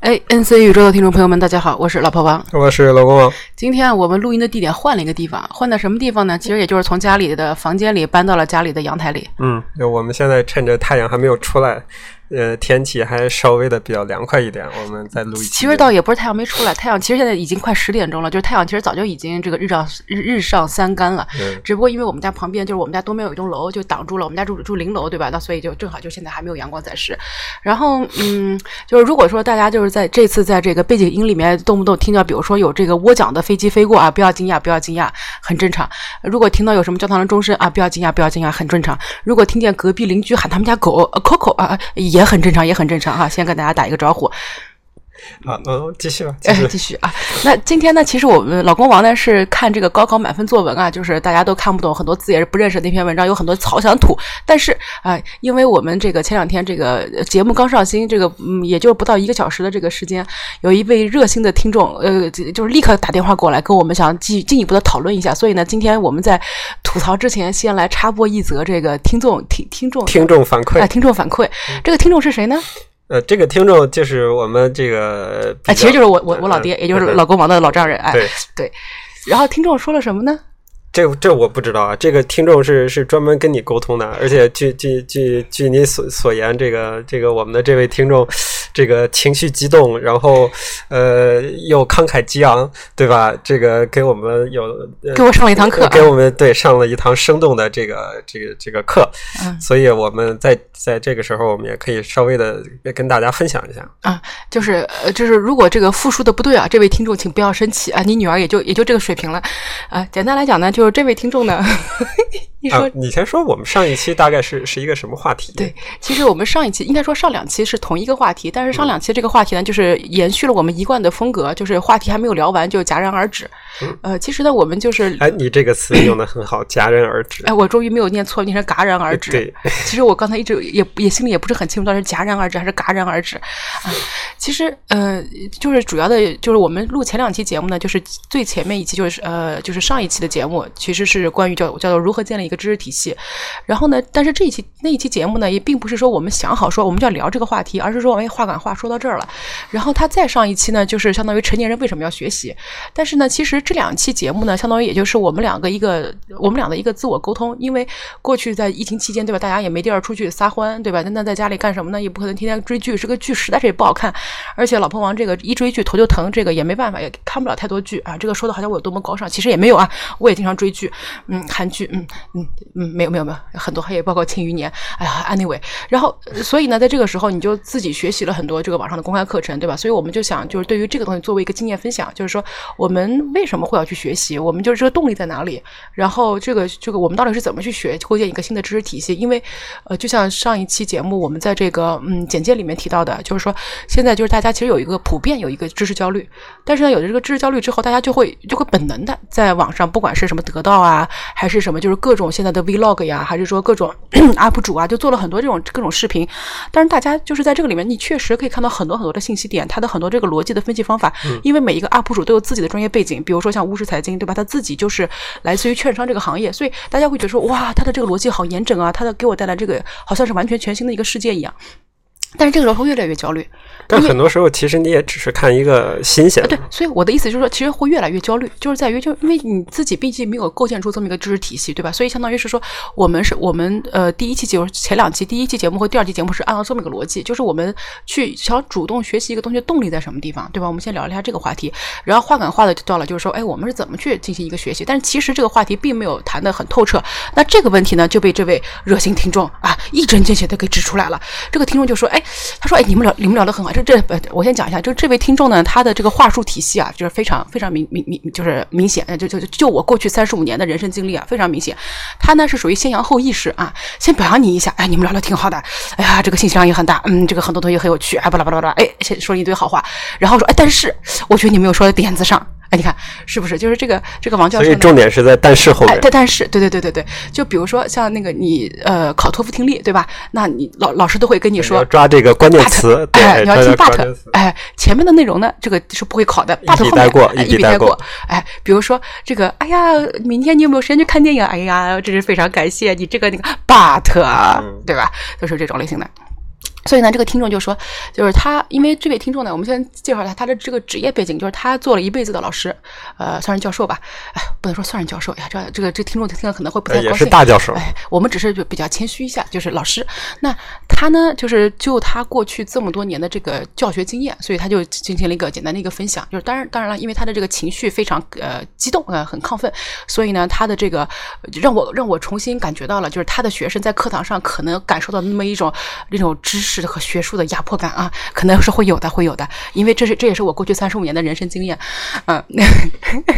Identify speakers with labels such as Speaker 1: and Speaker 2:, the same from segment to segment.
Speaker 1: 哎，NC 宇宙的听众朋友们，大家好，我是老婆王，
Speaker 2: 我是老公王。
Speaker 1: 今天我们录音的地点换了一个地方，换到什么地方呢？其实也就是从家里的房间里搬到了家里的阳台里。
Speaker 2: 嗯，就我们现在趁着太阳还没有出来。呃，天气还稍微的比较凉快一点，我们再录一。
Speaker 1: 其实倒也不是太阳没出来，太阳其实现在已经快十点钟了，就是太阳其实早就已经这个日上日日上三竿了。嗯。只不过因为我们家旁边就是我们家东边有一栋楼，就挡住了我们家住住零楼，对吧？那所以就正好就现在还没有阳光在世。然后嗯，就是如果说大家就是在这次在这个背景音里面动不动听到，比如说有这个涡桨的飞机飞过啊，不要惊讶，不要惊讶，很正常。如果听到有什么教堂的钟声啊，不要惊讶，不要惊讶，很正常。如果听见隔壁邻居喊他们家狗 Coco 啊，也也很正常，也很。正常哈，先跟大家打一个招呼。
Speaker 2: 好，嗯，继续吧，
Speaker 1: 继续啊。那今天呢，其实我们老公王呢是看这个高考满分作文啊，就是大家都看不懂，很多字也是不认识那篇文章，有很多草想吐。但是啊，因为我们这个前两天这个节目刚上新，这个嗯，也就不到一个小时的这个时间，有一位热心的听众，呃，就是立刻打电话过来跟我们想进进一步的讨论一下。所以呢，今天我们在吐槽之前，先来插播一则这个听众听听众
Speaker 2: 听众反馈
Speaker 1: 啊，听众反馈，这个听众是谁呢？
Speaker 2: 呃，这个听众就是我们这个，
Speaker 1: 哎，其实就是我我我老爹，也就是老公王的老丈人，哎，
Speaker 2: 对
Speaker 1: 对。然后听众说了什么呢？
Speaker 2: 这这我不知道啊，这个听众是是专门跟你沟通的，而且据据据据你所所言，这个这个我们的这位听众。这个情绪激动，然后呃又慷慨激昂，对吧？这个给我们有
Speaker 1: 给我上了一堂课，
Speaker 2: 给我们对上了一堂生动的这个这个这个课。嗯，所以我们在在这个时候，我们也可以稍微的跟大家分享一下
Speaker 1: 啊，就是呃就是如果这个复述的不对啊，这位听众请不要生气啊，你女儿也就也就这个水平了啊。简单来讲呢，就是这位听众呢。你说，
Speaker 2: 你先说，我们上一期大概是是一个什么话题？
Speaker 1: 对，其实我们上一期应该说上两期是同一个话题，但是上两期这个话题呢，就是延续了我们一贯的风格，就是话题还没有聊完就戛然而止。呃，其实呢，我们就是
Speaker 2: 哎，你这个词用的很好，戛然而止。
Speaker 1: 哎，我终于没有念错，念成戛然而止。
Speaker 2: 对，
Speaker 1: 其实我刚才一直也也心里也不是很清楚，到底是戛然而止还是戛然而止啊？其实呃，就是主要的，就是我们录前两期节目呢，就是最前面一期就是呃，就是上一期的节目，其实是关于叫叫做如何建立一个知识体系。然后呢，但是这一期那一期节目呢，也并不是说我们想好说我们就要聊这个话题，而是说哎，话话说到这儿了。然后他再上一期呢，就是相当于成年人为什么要学习？但是呢，其实这两期节目呢，相当于也就是我们两个一个我们俩的一个自我沟通。因为过去在疫情期间，对吧？大家也没地儿出去撒欢，对吧？那那在家里干什么呢？也不可能天天追剧，这个剧实在是也不好看。而且老婆王这个一追剧头就疼，这个也没办法，也看不了太多剧啊。这个说的好像我有多么高尚，其实也没有啊。我也经常追剧，嗯，韩剧，嗯嗯嗯，没有没有没有，很多，还有包括《庆余年》。哎呀，anyway，然后所以呢，在这个时候你就自己学习了很多这个网上的公开课程，对吧？所以我们就想，就是对于这个东西作为一个经验分享，就是说我们为什么会要去学习？我们就是这个动力在哪里？然后这个这个我们到底是怎么去学构建一个新的知识体系？因为呃，就像上一期节目我们在这个嗯简介里面提到的，就是说现在就是大家其实有一个普遍有一个知识焦虑，但是呢，有了这个知识焦虑之后，大家就会就会本能的在网上，不管是什么得到啊，还是什么，就是各种现在的 vlog 呀，还是说各种 up 主啊，就做了很多这种各种视频。但是大家就是在这个里面，你确实可以看到很多很多的信息点，它的很多这个逻辑的分析方法。因为每一个 up 主都有自己的专业背景，比如说像巫师财经，对吧？他自己就是来自于券商这个行业，所以大家会觉得说，哇，他的这个逻辑好严整啊，他的给我带来这个好像是完全全新的一个世界一样。但是这个时候会越来越焦虑。
Speaker 2: 但很多时候，其实你也只是看一个新鲜。
Speaker 1: 对，所以我的意思就是说，其实会越来越焦虑，就是在于，就因为你自己毕竟没有构建出这么一个知识体系，对吧？所以相当于是说，我们是我们呃第一期节目前两期，第一期节目和第二期节目是按照这么一个逻辑，就是我们去想主动学习一个东西的动力在什么地方，对吧？我们先聊一下这个话题，然后话赶话的就到了，就是说，哎，我们是怎么去进行一个学习？但是其实这个话题并没有谈得很透彻。那这个问题呢，就被这位热心听众啊一针见血的给指出来了。这个听众就说，哎，哎他说，哎，你们聊你们聊得很好，这这我先。讲一下，就这位听众呢，他的这个话术体系啊，就是非常非常明明明，就是明显，就就就我过去三十五年的人生经历啊，非常明显。他呢是属于先扬后抑式啊，先表扬你一下，哎，你们聊的挺好的，哎呀，这个信息量也很大，嗯，这个很多东西很有趣，哎，巴拉巴拉巴拉，哎，先说一堆好话，然后说，哎，但是我觉得你没有说在点子上。哎，你看是不是？就是这个这个王教授，
Speaker 2: 所以重点是在但是后面。
Speaker 1: 对，但是，对对对对对，就比如说像那个你呃考托福听力，对吧？那你老老师都会跟你说
Speaker 2: 抓这个关键词，
Speaker 1: 哎，你要听 but，哎，前面的内容呢，这个是不会考的，but 后面一笔带过。哎，比如说这个，哎呀，明天你有没有时间去看电影？哎呀，真是非常感谢你这个那个 but，对吧？都是这种类型的。所以呢，这个听众就说，就是他，因为这位听众呢，我们先介绍一下他的这个职业背景，就是他做了一辈子的老师，呃，算是教授吧，哎，不能说算是教授呀，这这个这听众听了可能会不太高兴。
Speaker 2: 也是大教授。
Speaker 1: 哎，我们只是就比较谦虚一下，就是老师。那他呢，就是就他过去这么多年的这个教学经验，所以他就进行了一个简单的一个分享。就是当然当然了，因为他的这个情绪非常呃激动呃很亢奋，所以呢，他的这个让我让我重新感觉到了，就是他的学生在课堂上可能感受到那么一种那种知识。和学术的压迫感啊，可能是会有的，会有的，因为这是这也是我过去三十五年的人生经验，嗯，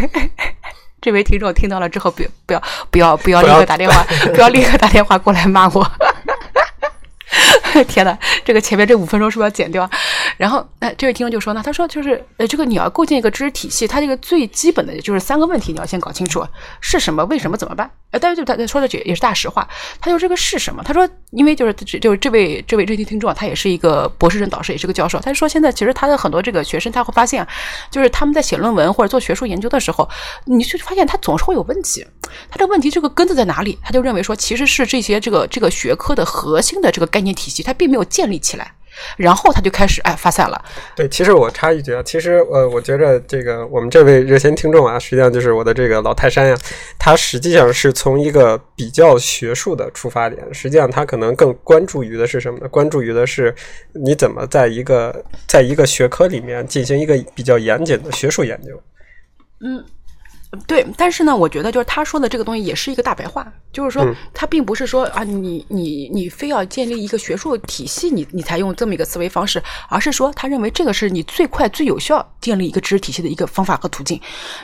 Speaker 1: 这位听众听到了之后，不不要不要不要立刻打电话，不要立刻打电话过来骂我。天哪，这个前面这五分钟是不是要剪掉？然后，那这位听众就说呢，他说就是呃，这个你要构建一个知识体系，它这个最基本的就是三个问题，你要先搞清楚是什么、为什么、怎么办。呃，但是就他他说的这也是大实话。他就这个是什么？他说，因为就是就是这位这位这位听众啊，他也是一个博士生导师，也是个教授。他就说现在其实他的很多这个学生，他会发现，就是他们在写论文或者做学术研究的时候，你就发现他总是会有问题。他这个问题这个根子在哪里？他就认为说，其实是这些这个这个学科的核心的这个概念体系。他并没有建立起来，然后他就开始哎发散了。
Speaker 2: 对，其实我插一句啊，其实呃，我觉着这个我们这位热心听众啊，实际上就是我的这个老泰山呀，他实际上是从一个比较学术的出发点，实际上他可能更关注于的是什么呢？关注于的是你怎么在一个在一个学科里面进行一个比较严谨的学术研究。
Speaker 1: 嗯。对，但是呢，我觉得就是他说的这个东西也是一个大白话，就是说他并不是说啊，你你你非要建立一个学术体系，你你才用这么一个思维方式，而是说他认为这个是你最快最有效建立一个知识体系的一个方法和途径。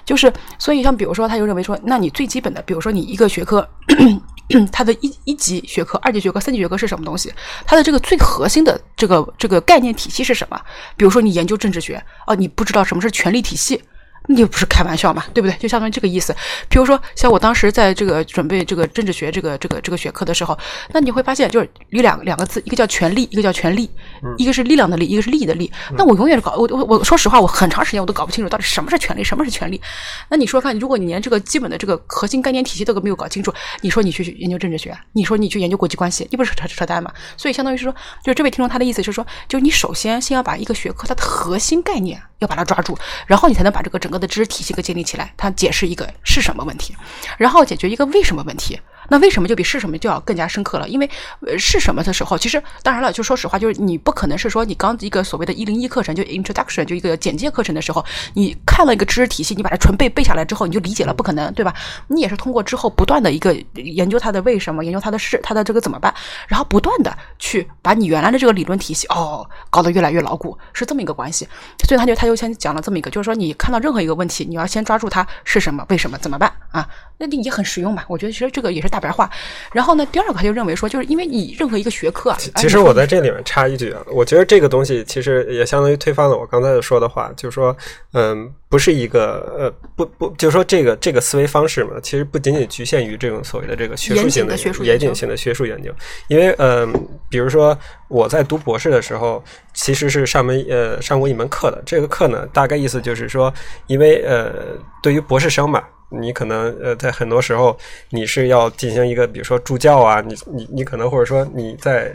Speaker 1: 就是所以像比如说，他就认为说，那你最基本的，比如说你一个学科，它的一一级学科、二级学科、三级学科是什么东西？它的这个最核心的这个这个概念体系是什么？比如说你研究政治学，哦，你不知道什么是权力体系。你又不是开玩笑嘛，对不对？就相当于这个意思。比如说，像我当时在这个准备这个政治学这个这个这个学科的时候，那你会发现，就是有两两个字，一个叫权力，一个叫权力，一个是力量的力，一个是利益的利。那我永远是搞我我我说实话，我很长时间我都搞不清楚到底什么是权力，什么是权力。那你说看，如果你连这个基本的这个核心概念体系都没有搞清楚，你说你去研究政治学，你说你去研究国际关系，你不是扯扯淡吗？所以相当于是说，就是这位听众他的意思是说，就是你首先先要把一个学科它的核心概念。要把它抓住，然后你才能把这个整个的知识体系给建立起来。它解释一个是什么问题，然后解决一个为什么问题。那为什么就比是什么就要更加深刻了？因为是什么的时候，其实当然了，就说实话，就是你不可能是说你刚一个所谓的一零一课程就 introduction 就一个简介课程的时候，你看了一个知识体系，你把它纯背背下来之后，你就理解了，不可能，对吧？你也是通过之后不断的一个研究它的为什么，研究它的事，它的这个怎么办，然后不断的去把你原来的这个理论体系哦搞得越来越牢固，是这么一个关系。所以他就他就先讲了这么一个，就是说你看到任何一个问题，你要先抓住它是什么，为什么，怎么办啊？那你也很实用嘛。我觉得其实这个也是大白话。然后呢？第二个他就认为说，就是因为你任何一个学科啊，
Speaker 2: 其实我在这里面插一句啊，我觉得这个东西其实也相当于推翻了我刚才说的话，就是说，嗯，不是一个呃，不不，就是说这个这个思维方式嘛，其实不仅仅局限于这种所谓的这个学术性的学术严谨性的学术研究，因为嗯，比如说我在读博士的时候，其实是上门呃上过一门课的，这个课呢，大概意思就是说，因为呃，对于博士生嘛。你可能呃，在很多时候你是要进行一个，比如说助教啊，你你你可能或者说你在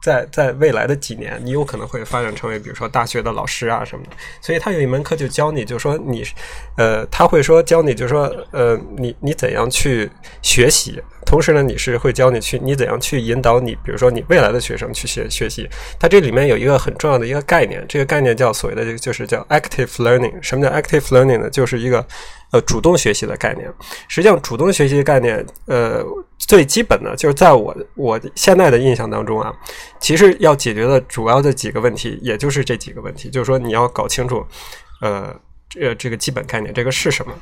Speaker 2: 在在未来的几年，你有可能会发展成为比如说大学的老师啊什么的。所以他有一门课就教你，就是说你呃，他会说教你，就说呃，你你怎样去学习，同时呢，你是会教你去你怎样去引导你，比如说你未来的学生去学学习。它这里面有一个很重要的一个概念，这个概念叫所谓的就是叫 active learning。什么叫 active learning 呢？就是一个呃，主动学习的概念，实际上主动学习的概念，呃，最基本的就是在我我现在的印象当中啊，其实要解决的主要的几个问题，也就是这几个问题，就是说你要搞清楚，呃，这这个基本概念，这个是什么？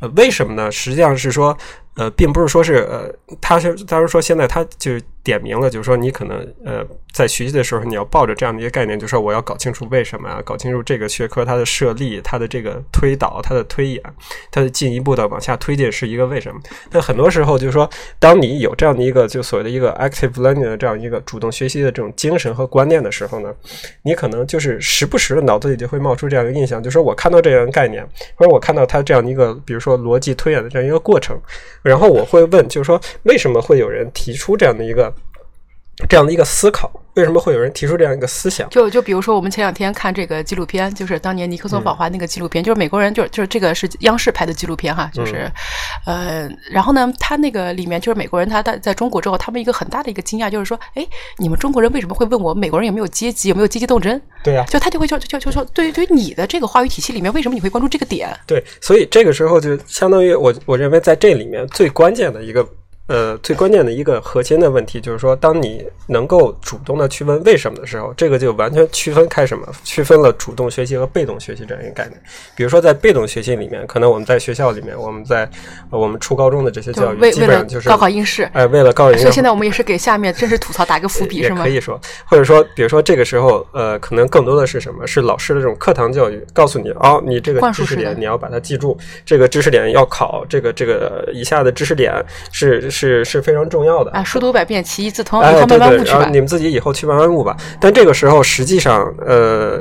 Speaker 2: 呃，为什么呢？实际上是说。呃，并不是说是呃，他是他是说现在他就是点明了，就是说你可能呃在学习的时候，你要抱着这样的一个概念，就是说我要搞清楚为什么啊，搞清楚这个学科它的设立、它的这个推导、它的推演、它的进一步的往下推进是一个为什么。那很多时候就是说，当你有这样的一个就所谓的一个 active learning 的这样一个主动学习的这种精神和观念的时候呢，你可能就是时不时的脑子里就会冒出这样一个印象，就是说我看到这样的概念，或者我看到它这样的一个，比如说逻辑推演的这样一个过程。然后我会问，就是说，为什么会有人提出这样的一个这样的一个思考？为什么会有人提出这样一个思想？
Speaker 1: 就就比如说，我们前两天看这个纪录片，就是当年尼克松访华那个纪录片，就是美国人，就就是这个是央视拍的纪录片哈，就是，呃，然后呢，他那个里面就是美国人，他在在中国之后，他们一个很大的一个惊讶就是说，哎，你们中国人为什么会问我美国人有没有阶级，有没有阶级斗争？
Speaker 2: 对啊、
Speaker 1: 就他就会就就就说，对于对于你的这个话语体系里面，为什么你会关注这个点？
Speaker 2: 对，所以这个时候就相当于我我认为在这里面最关键的一个呃最关键的一个核心的问题就是说，当你能够主动的去问为什么的时候，这个就完全区分开什么，区分了主动学习和被动学习这样一个概念。比如说在被动学习里面，可能我们在学校里面，我们在、呃我们初高中的这些教育，基本上就是
Speaker 1: 高考应试。
Speaker 2: 哎，为了高考应试
Speaker 1: 所以现在我们也是给下面真实吐槽打一个伏笔，是吗
Speaker 2: 也可？以说，或者说，比如说这个时候，呃，可能更多的是什么？是老师的这种课堂教育，告诉你，哦，你这个知识点你要把它记住，这个知识点要考，这个这个以下的知识点是是是非常重要的。
Speaker 1: 啊，书读百遍，其义自通，
Speaker 2: 哎，
Speaker 1: 以后
Speaker 2: 对对，
Speaker 1: 慢慢悟去吧
Speaker 2: 然后你。们自己以后去慢慢悟吧。但这个时候，实际上，呃，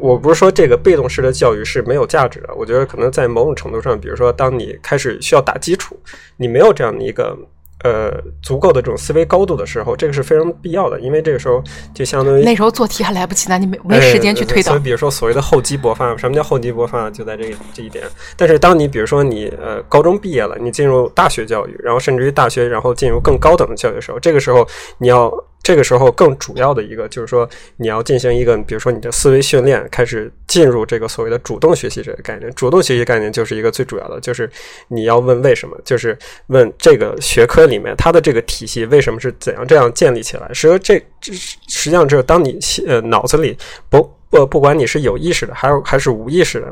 Speaker 2: 我不是说这个被动式的教育是没有价值的。我觉得可能在某种程度上，比如说，当你开始需要打基础，你没有这样的一个呃足够的这种思维高度的时候，这个是非常必要的，因为这个时候就相当于
Speaker 1: 那时候做题还来不及呢，你没没时间去推导
Speaker 2: 哎所以，。比如说所谓的厚积薄发，什么叫厚积薄发？就在这个这一点。但是当你比如说你呃高中毕业了，你进入大学教育，然后甚至于大学，然后进入更高等的教育的时候，这个时候你要。这个时候更主要的一个就是说，你要进行一个，比如说你的思维训练，开始进入这个所谓的主动学习这个概念。主动学习概念就是一个最主要的，就是你要问为什么，就是问这个学科里面它的这个体系为什么是怎样这样建立起来。实际这这实际上只有当你呃脑子里不不不管你是有意识的，还有还是无意识的，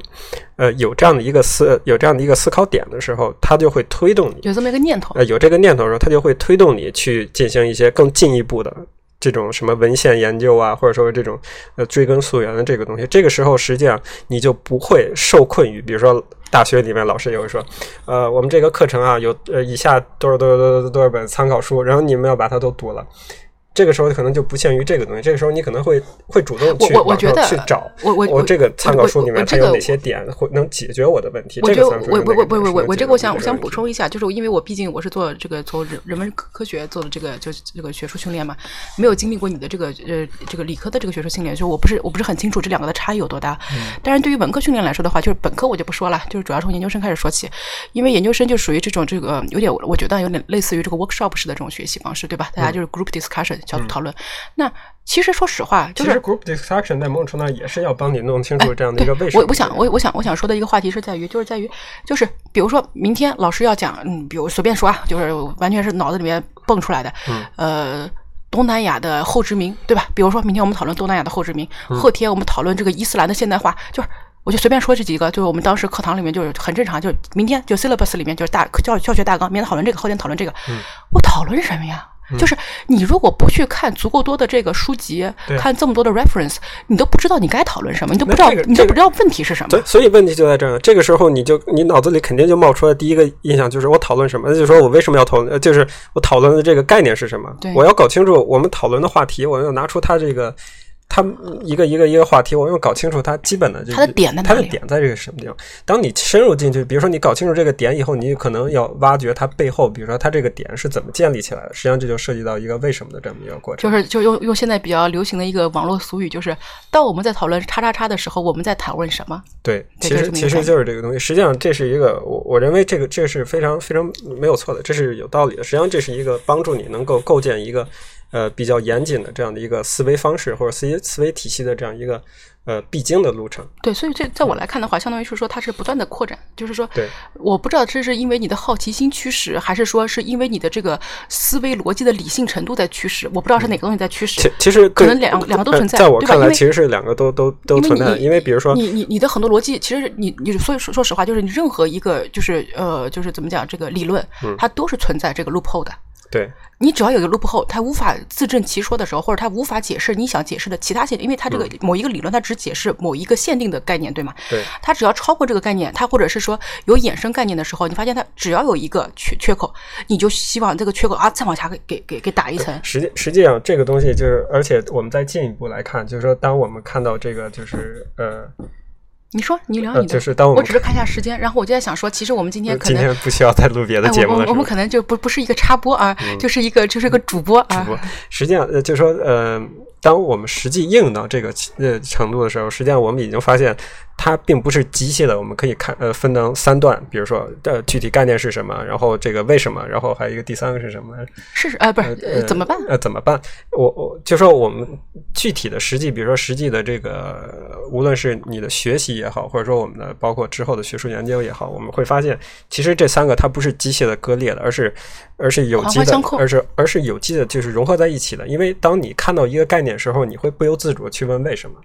Speaker 2: 呃，有这样的一个思有这样的一个思考点的时候，它就会推动你，
Speaker 1: 有这么一个念头，
Speaker 2: 呃，有这个念头的时候，它就会推动你去进行一些更进一步的。这种什么文献研究啊，或者说这种呃追根溯源的这个东西，这个时候实际上你就不会受困于，比如说大学里面老师也会说，呃，我们这个课程啊有呃以下多少多少多少多少本参考书，然后你们要把它都读了。这个时候可能就不限于这个东西，这个时候你可能会会主动去网上
Speaker 1: 我我觉得
Speaker 2: 去找，
Speaker 1: 我我
Speaker 2: 我这个参考书里
Speaker 1: 我我这个
Speaker 2: 面它有哪些点会能解决我的问题？
Speaker 1: 我觉得我我我我我我我这个我想我想补充一下，就是因为我毕竟我是做这个从人人文科科学做的这个就是这个学术训练嘛，没有经历过你的这个呃这个理科的这个学术训练，所以我不是我不是很清楚这两个的差异有多大。但是对于文科训练来说的话，就是本科我就不说了，就是主要从研究生开始说起，因为研究生就属于这种这个有点我觉得有点类似于这个 workshop 式的这种学习方式，对吧？大家就是 group discussion 小组讨论。那其实说实话，就是
Speaker 2: 其实 group discussion 在某种程度上也是要帮你弄清楚这样的一个为什么。
Speaker 1: 我我想我我想我想说的一个话题是在于，就是在于，就是比如说明天老师要讲，嗯，比如随便说啊，就是完全是脑子里面蹦出来的，呃。东南亚的后殖民，对吧？比如说，明天我们讨论东南亚的后殖民，后天我们讨论这个伊斯兰的现代化，就是我就随便说这几个，就是我们当时课堂里面就是很正常，就是明天就 syllabus 里面就是大教教学大纲，明天讨论这个，后天讨论这个，我讨论什么呀？就是你如果不去看足够多的这个书籍，看这么多的 reference，你都不知道你该讨论什么，你都不知道
Speaker 2: 这个，
Speaker 1: 你都不知道问题是什么
Speaker 2: 对，。所以问题就在这儿。这个时候，你就你脑子里肯定就冒出来第一个印象就是我讨论什么，那就是说我为什么要讨论，呃就是我讨论的这个概念是什么
Speaker 1: 对。
Speaker 2: 我要搞清楚我们讨论的话题，我要拿出它这个。它一个一个一个话题，我要搞清楚它基本的这个
Speaker 1: 它的点在哪
Speaker 2: 它的
Speaker 1: 里
Speaker 2: 点在这个什么地方。当你深入进去，比如说你搞清楚这个点以后，你可能要挖掘它背后，比如说它这个点是怎么建立起来的。实际上，这就涉及到一个为什么的这么一个过程。
Speaker 1: 就是就用用现在比较流行的一个网络俗语，就是当我们在讨论叉叉叉的时候，我们在讨论什么？
Speaker 2: 对，其实其实
Speaker 1: 就是这个
Speaker 2: 东西。实际上，这是一个我我认为这个这是非常非常没有错的，这是有道理的。实际上，这是一个帮助你能够构建一个呃比较严谨的这样的一个思维方式或者思维思维体系的这样一个呃必经的路程。
Speaker 1: 对，所以这在我来看的话，相当于是说它是不断的扩展，就是说，
Speaker 2: 对，
Speaker 1: 我不知道这是因为你的好奇心驱使，还是说是因为你的这个思维逻辑的理性程度在驱使，我不知道是哪个东西在驱使。
Speaker 2: 其其实
Speaker 1: 可能两两个都
Speaker 2: 呃
Speaker 1: 存在
Speaker 2: 在我看来，其实是两个都都都存在的。因为比如说，
Speaker 1: 你你你的很多逻辑，其实你你所以说说实话，就是你任何一个就是呃就是怎么讲这个理论，
Speaker 2: 嗯
Speaker 1: 它都是存在这个 loophole 的。
Speaker 2: 对
Speaker 1: 你只要有一个 loophole，它无法自证其说的时候，或者它无法解释你想解释的其他限定，因为它这个某一个理论它只解释某一个限定的概念，对吗？
Speaker 2: 对
Speaker 1: 它只要超过这个概念，它或者是说有衍生概念的时候，你发现它只要有一个缺缺口，你就希望这个缺口啊再往下给给给给打一层。
Speaker 2: 实际实际上，这个东西就是，而且我们再进一步来看，就是说，当我们看到这个，就是呃。
Speaker 1: 你说，你聊
Speaker 2: 呃
Speaker 1: 你的。
Speaker 2: 就是当我们
Speaker 1: 我只是看一下时间，然后我就在想说，其实我们今天可能
Speaker 2: 今天不需要再录别的
Speaker 1: 哎，
Speaker 2: 节目了，
Speaker 1: 我们可能就不不是一个插播啊，就是一个就是一个主播啊。
Speaker 2: 主播，实际上呃，就是说呃，当我们实际应用到这个呃程度的时候，实际上我们已经发现它并不是机械的，我们可以看呃分成三段，比如说呃具体概念是什么，然后这个为什么，然后还有一个第三个是什么？
Speaker 1: 是呃不是呃怎么办？
Speaker 2: 呃，怎么办？我我就说我们具体的实际，比如说实际的这个，无论是你的学习也好，或者说我们的包括之后的学术研究也好，我们会发现，其实这三个它不是机械的割裂的，而是而是有机的而是而是有机的，就是融合在一起的。因为当你看到一个概念的时候，你会不由自主地去问为什么。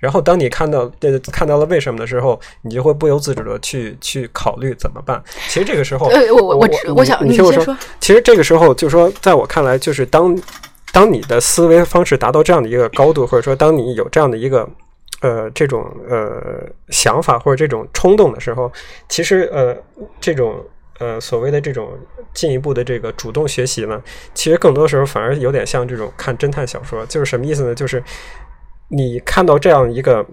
Speaker 2: 然后，当你看到这看到了为什么的时候，你就会不由自主的去去考虑怎么办。其实这个时候，
Speaker 1: 呃，我我
Speaker 2: 我
Speaker 1: 我我想
Speaker 2: 你听我说
Speaker 1: 先说，
Speaker 2: 其实这个时候，就是说，在我看来，就是当当你的思维方式达到这样的一个高度，或者说当你有这样的一个呃这种呃想法或者这种冲动的时候，其实呃这种呃所谓的这种进一步的这个主动学习呢，其实更多时候反而有点像这种看侦探小说，就是什么意思呢？就是你看到这样一个。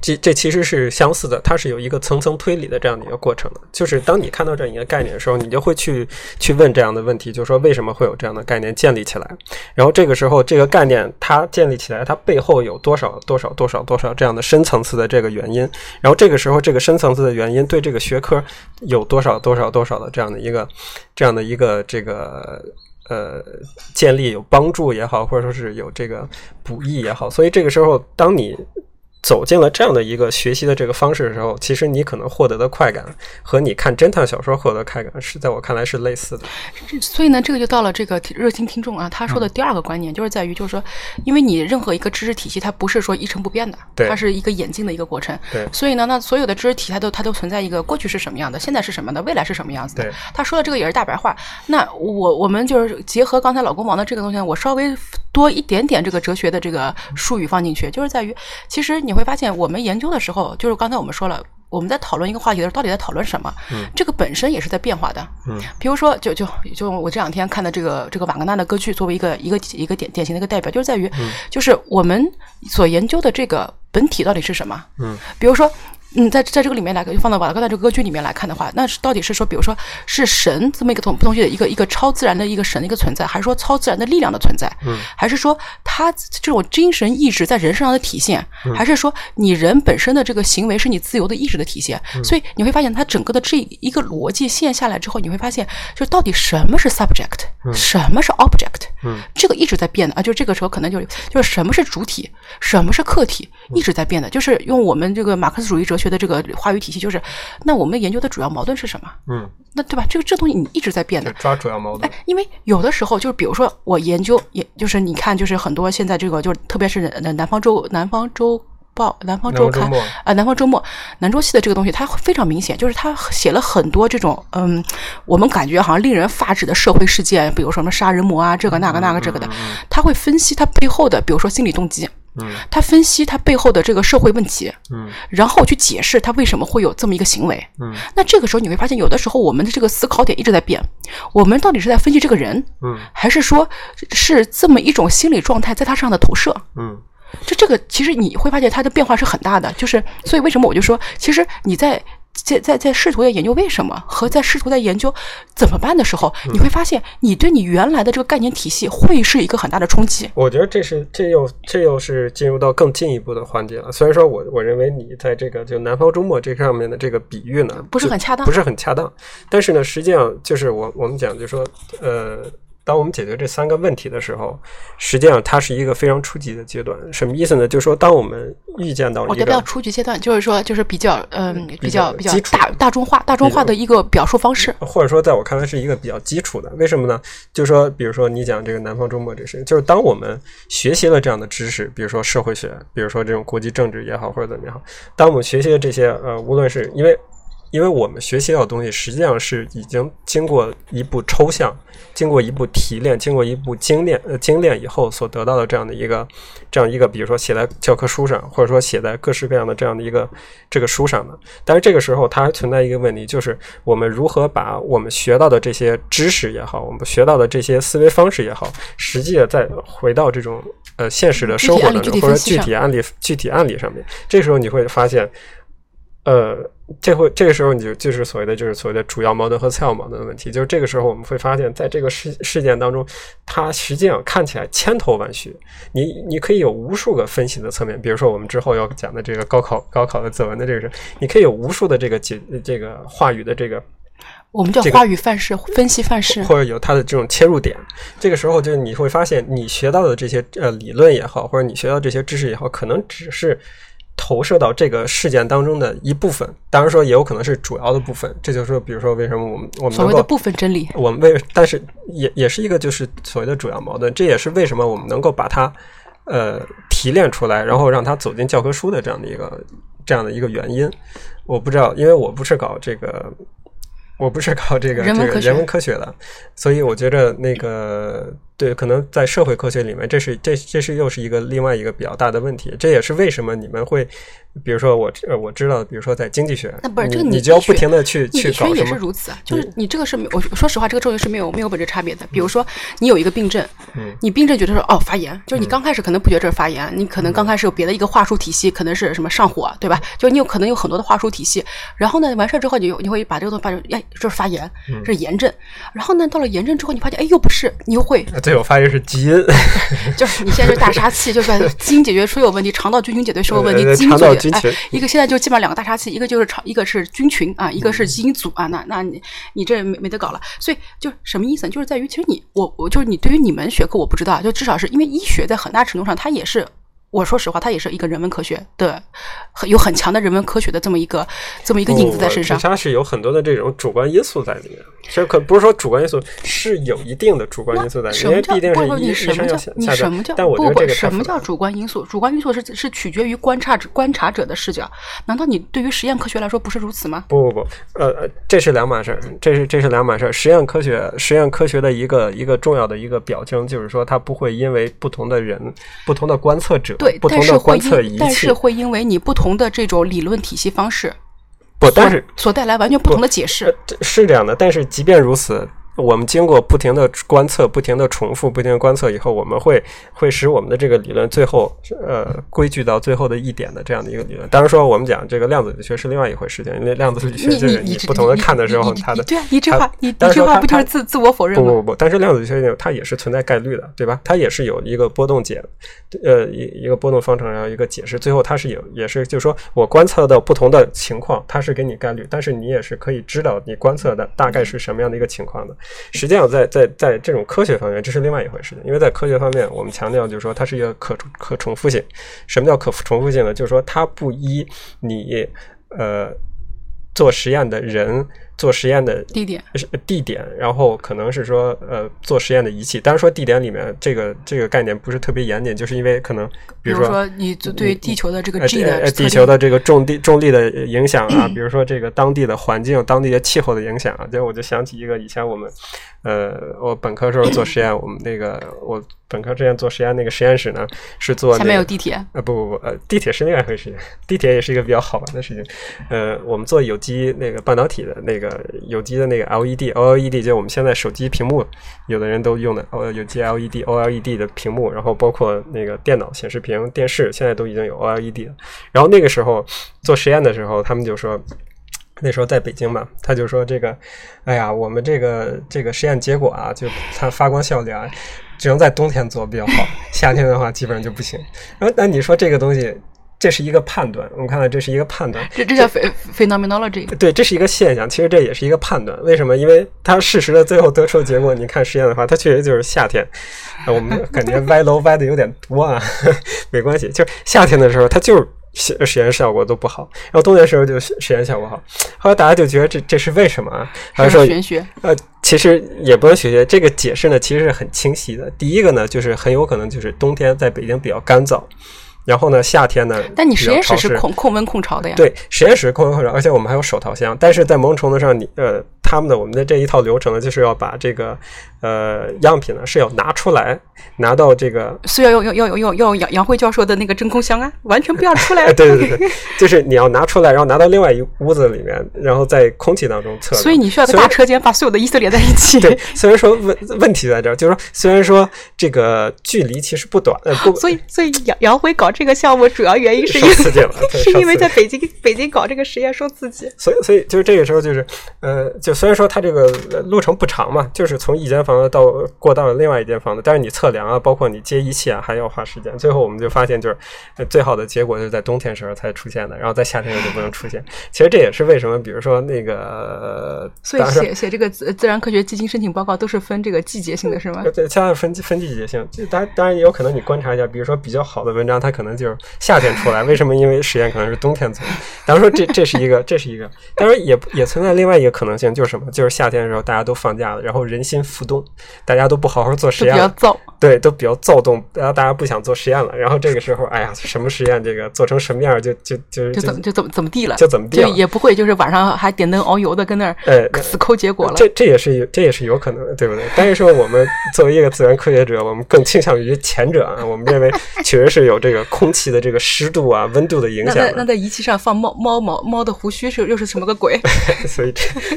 Speaker 2: 这这其实是相似的，它是有一个层层推理的这样的一个过程的。就是当你看到这样一个概念的时候，你就会去去问这样的问题，就是说为什么会有这样的概念建立起来？然后这个时候，这个概念它建立起来，它背后有多少多少多少多少这样的深层次的这个原因？然后这个时候，这个深层次的原因对这个学科有多少多少多少的这样的一个这样的一个这个。呃，建立有帮助也好，或者说是有这个补益也好，所以这个时候，当你走进了这样的一个学习的这个方式的时候，其实你可能获得的快感和你看侦探小说获得的快感是在我看来是类似的。
Speaker 1: 所以呢，这个就到了这个热心听众啊，他说的第二个观念就是在于，就是说，因为你任何一个知识体系，它不是说一成不变的，它是一个演进的一个过程。
Speaker 2: 对
Speaker 1: 所以呢，那所有的知识体它都它都存在一个过去是什么样的，现在是什么的，未来是什么样子的
Speaker 2: 对。
Speaker 1: 他说的这个也是大白话。那我我们就是结合刚才老公王的这个东西呢，我稍微多一点点这个哲学的这个术语放进去，就是在于，其实你会发现，我们研究的时候，就是刚才我们说了。我们在讨论一个话题的时候，到底在讨论什么？嗯，这个本身也是在变化的。
Speaker 2: 嗯，
Speaker 1: 比如说，就就就我这两天看的这个这个瓦格纳的歌剧，作为一个一个一个典典型的一个代表，就是在于，就是我们所研究的这个本体到底是什么？
Speaker 2: 嗯，
Speaker 1: 比如说。嗯，在在这个里面来就放到瓦格纳这个歌剧里面来看的话，那是到底是说，比如说是神这么一个东东西的一个一个超自然的一个神的一个存在，还是说超自然的力量的存在？
Speaker 2: 嗯，
Speaker 1: 还是说他这种精神意志在人身上的体现？还是说你人本身的这个行为是你自由的意志的体现？所以你会发现，它整个的这一个逻辑线下来之后，你会发现，就到底什么是 subject，、什么是 object？
Speaker 2: 嗯，
Speaker 1: 这个一直在变的啊，就这个时候可能就就是什么是主体，什么是客体，一直在变的。就是用我们这个马克思主义哲学的这个话语体系，就是那我们研究的主要矛盾是什么？
Speaker 2: 嗯，
Speaker 1: 那对吧？这个这东西你一直在变的。
Speaker 2: 抓主要矛盾
Speaker 1: 哎。，因为有的时候就是，比如说我研究，也就是你看，就是很多现在这个，就是特别是南南方周南方周报、南方周刊啊、南方周末、南周系的这个东西，它非常明显，就是它写了很多这种嗯，我们感觉好像令人发指的社会事件，比如什么杀人魔啊，这个那个那个这个的，他会分析它背后的，比如说心理动机。
Speaker 2: 嗯，
Speaker 1: 他分析他背后的这个社会问题，
Speaker 2: 嗯，
Speaker 1: 然后去解释他为什么会有这么一个行为，
Speaker 2: 嗯，
Speaker 1: 那这个时候你会发现，有的时候我们的这个思考点一直在变，我们到底是在分析这个人，
Speaker 2: 嗯，
Speaker 1: 还是说是这么一种心理状态在他身上的投射？
Speaker 2: 嗯。
Speaker 1: 这这个其实你会发现它的变化是很大的，就是所以为什么我就说，其实你在在在在试图在研究为什么和在试图在研究怎么办的时候，你会发现你对你原来的这个概念体系会是一个很大的冲击。
Speaker 2: 我觉得这是这又这又是进入到更进一步的环节了。虽然说我我认为你在这个就南方周末这上面的这个比喻呢，
Speaker 1: 不是很恰当
Speaker 2: 不是很恰当。但是呢，实际上就是我我们讲，就是说，呃，当我们解决这三个问题的时候，实际上它是一个非常初级的阶段。什么意思呢？就是说，当我们预见到一
Speaker 1: 我觉得要
Speaker 2: 个
Speaker 1: 初级阶段，就是说就是比较嗯比较比较大大众化大众化的一个表述方式。
Speaker 2: 或者说，在我看来是一个比较基础的。为什么呢？就是说，比如说你讲这个南方周末这事，就是当我们学习了这样的知识，比如说社会学，比如说这种国际政治也好，或者怎么样，当我们学习了这些，呃，无论是因为。因为我们学习到的东西，实际上是已经经过一步抽象，经过一步提炼，经过一步精炼呃精炼以后所得到的这样的一个这样一个，比如说写在教科书上，或者说写在各式各样的这样的一个这个书上的。但是这个时候，它还存在一个问题，就是我们如何把我们学到的这些知识也好，我们学到的这些思维方式也好，实际的再回到这种呃现实的生活当中，或者
Speaker 1: 具体案例具体分析
Speaker 2: 具体案例具体案例上面。这时候你会发现。呃，这会这个时候你就就是所谓的就是所谓的主要矛盾和次要矛盾的问题，就是这个时候我们会发现，在这个事事件当中，它实际上看起来千头万绪，你你可以有无数个分析的侧面，比如说我们之后要讲的这个高考高考的作文的这个事，你可以有无数的这个解这个话语的这个。
Speaker 1: 我们叫话语范式分析范式，
Speaker 2: 或者有它的这种切入点。这个时候，就是你会发现，你学到的这些呃理论也好，或者你学到这些知识也好，可能只是投射到这个事件当中的一部分。当然说，也有可能是主要的部分。这就是说，比如说，为什么我们我们
Speaker 1: 所谓的部分真理，
Speaker 2: 我们为但是也也是一个就是所谓的主要矛盾。这也是为什么我们能够把它呃提炼出来，然后让它走进教科书的这样的一个这样的一个原因。我不知道，因为我不是搞这个。我不是搞这个这个人文科学的，所以我觉得那个。对，可能在社会科学里面，这是这这是又是一个另外一个比较大的问题。这也是为什么你们会，比如说我呃我知道，比如说在经济学，
Speaker 1: 那不是这个
Speaker 2: 你就要不停的去去搞
Speaker 1: 也是如此啊，就是你这个是我说实话，这个作用是没有没有本质差别的。比如说你有一个病症，你病症觉得说哦发炎，就是你刚开始可能不觉得这是发炎，你可能刚开始有别的一个话术体系，可能是什么上火，对吧？就你有可能有很多的话术体系，然后呢完事儿之后，你你会把这个东西发现，哎，这是发炎，这是炎症。然后呢到了炎症之后，你发现哎又不是，你又会。
Speaker 2: 对我发现是基因，
Speaker 1: 就是你现在是大杀器，就是基因解决出有问题，肠道菌群解决出有问题，基因解决哎，一个现在就基本上两个大杀器，一个就是超，一个是菌群啊，一个是基因组啊，那那你你这没没得搞了。所以就什么意思？就是在于其实你我我就是你对于你们学科我不知道，就至少是因为医学在很大程度上它也是。我说实话，它也是一个人文科学的，有很强的人文科学的这么一个这么一个影子在身上。
Speaker 2: 它是有很多的这种主观因素在里面。其实可不是说主观因素是有一定的主观因素在里面，因为必定是医
Speaker 1: 生
Speaker 2: 要
Speaker 1: 你什么叫？
Speaker 2: 但我觉得这个
Speaker 1: 什么叫主观因素？主观因素是是取决于观察者观察者的视角。难道你对于实验科学来说不是如此吗？
Speaker 2: 不不不，呃，这是两码事儿，这是这是两码事儿。实验科学实验科学的一个一个重要的一个表征，就是说它不会因为不同的人、不同的观测者、
Speaker 1: 对
Speaker 2: 不同的观。
Speaker 1: 但是会因为你不同的这种理论体系方式，
Speaker 2: 不，但是
Speaker 1: 所带来完全不同的解释，
Speaker 2: 是这样的。但是即便如此。我们经过不停的观测、不停的重复、不停的观测以后，我们会会使我们的这个理论最后呃归聚到最后的一点的这样的一个理论。当然说，我们讲这个量子力学是另外一回事情，因为量子力学就是
Speaker 1: 你
Speaker 2: 不同的看的时候，它的
Speaker 1: 对啊，你这话你你这话不就是自自我否认
Speaker 2: 吗？不不不，但是量子力学它也是存在概率的，对吧？它也是有一个波动解，呃一一个波动方程，然后一个解释，最后它是有也是就是说我观测到不同的情况，它是给你概率，但是你也是可以知道你观测的大概是什么样的一个情况的。实际上，在在在这种科学方面，这是另外一回事。因为在科学方面，我们强调就是说，它是一个可可重复性。什么叫可重复性呢？就是说，它不依你呃做实验的人。做实验的
Speaker 1: 地点
Speaker 2: 是地点，然后可能是说呃做实验的仪器。当然说地点里面这个这个概念不是特别严谨，就是因为可能比
Speaker 1: 如
Speaker 2: 说
Speaker 1: 你对地球的这个 G 的
Speaker 2: 地球的这个重地重力的影响啊，比如说这个当地的环境、当地的气候的影响啊。就我就想起一个以前我们呃我本科时候做实验，我们那个我本科之前做实验那个实验室呢是做
Speaker 1: 下面有地铁
Speaker 2: 呃不不不呃地铁是另外一回事情，地铁也是一个比较好玩的事情。呃我们做有机那个半导体的那个。有机的那个 LED，OLED 就我们现在手机屏幕，有的人都用的哦，有机 LED，OLED 的屏幕，然后包括那个电脑显示屏、电视，现在都已经有 OLED 了。然后那个时候做实验的时候，他们就说，那时候在北京嘛，他就说这个，哎呀，我们这个这个实验结果啊，就它发光效率啊，只能在冬天做比较好，夏天的话基本上就不行。然后那你说这个东西？这是一个判断，我们看到这是一个判断，
Speaker 1: 这这叫 phenomenology。
Speaker 2: 对，这是一个现象，其实这也是一个判断。为什么？因为它事实的最后得出的结果，你看实验的话，它确实就是夏天。我们感觉歪楼歪的有点多啊，没关系，就是夏天的时候，它就是实实验效果都不好，然后冬天的时候就实验效果好。后来大家就觉得这这是为什么啊？还是说
Speaker 1: 玄学？
Speaker 2: 呃，其实也不是玄学，这个解释呢其实是很清晰的。第一个呢，就是很有可能就是冬天在北京比较干燥。然后呢，夏天呢？
Speaker 1: 但你实验室是控控温控潮的呀。
Speaker 2: 对，实验室控温控潮，而且我们还有手套箱。但是在某种程度上，你呃，他们的我们的这一套流程呢，就是要把这个呃样品呢是要拿出来，拿到这个
Speaker 1: 是要用要要要用杨杨辉教授的那个真空箱啊，完全不要出来。
Speaker 2: 对对对，就是你要拿出来，然后拿到另外一屋子里面，然后在空气当中测。
Speaker 1: 所以你需要个大车间把所有的衣色连在一起。
Speaker 2: 对，虽然说问问题在这儿，就是说虽然说这个距离其实不短，呃不，
Speaker 1: 所以所以杨杨辉搞这个项目主要原因是因为 是因为在北京北京搞这个实验受刺激。
Speaker 2: 所以所以就是这个时候就是呃，就虽然说它这个路程不长嘛，就是从一间房子到过到另外一间房子，但是你测量啊，包括你接仪器啊，还要花时间。最后我们就发现，就是最好的结果就是在冬天时候才出现的，然后在夏天就不能出现。其实这也是为什么，比如说那个，
Speaker 1: 所以写写这个自自然科学基金申请报告都是分这个季节性的是吗？
Speaker 2: 对，现在分分季节性。当然当然也有可能你观察一下，比如说比较好的文章，它可能就是夏天出来，为什么？因为实验可能是冬天做。当然说这这是一个，这是一个。当然也也存在另外一个可能性，就是什么？就是夏天的时候大家都放假了，然后人心浮动，大家都不好好做实验，
Speaker 1: 比较躁。
Speaker 2: 对，都比较躁动，然后大家不想做实验了。然后这个时候，哎呀，什么实验？这个做成什么样就就就
Speaker 1: 就怎么就怎么怎么地了？
Speaker 2: 就怎么地了？
Speaker 1: 也不会就是晚上还点灯熬油的跟那儿
Speaker 2: 哎
Speaker 1: 死抠结果了。
Speaker 2: 这这也是有这也是有可能的，对不对？但是说我们作为一个自然科学者，我们更倾向于前者啊。我们认为确实是有这个空气的这个湿度啊、温度的影响。
Speaker 1: 那那在仪器上放猫猫毛猫的胡须是又是什么个鬼？
Speaker 2: 所以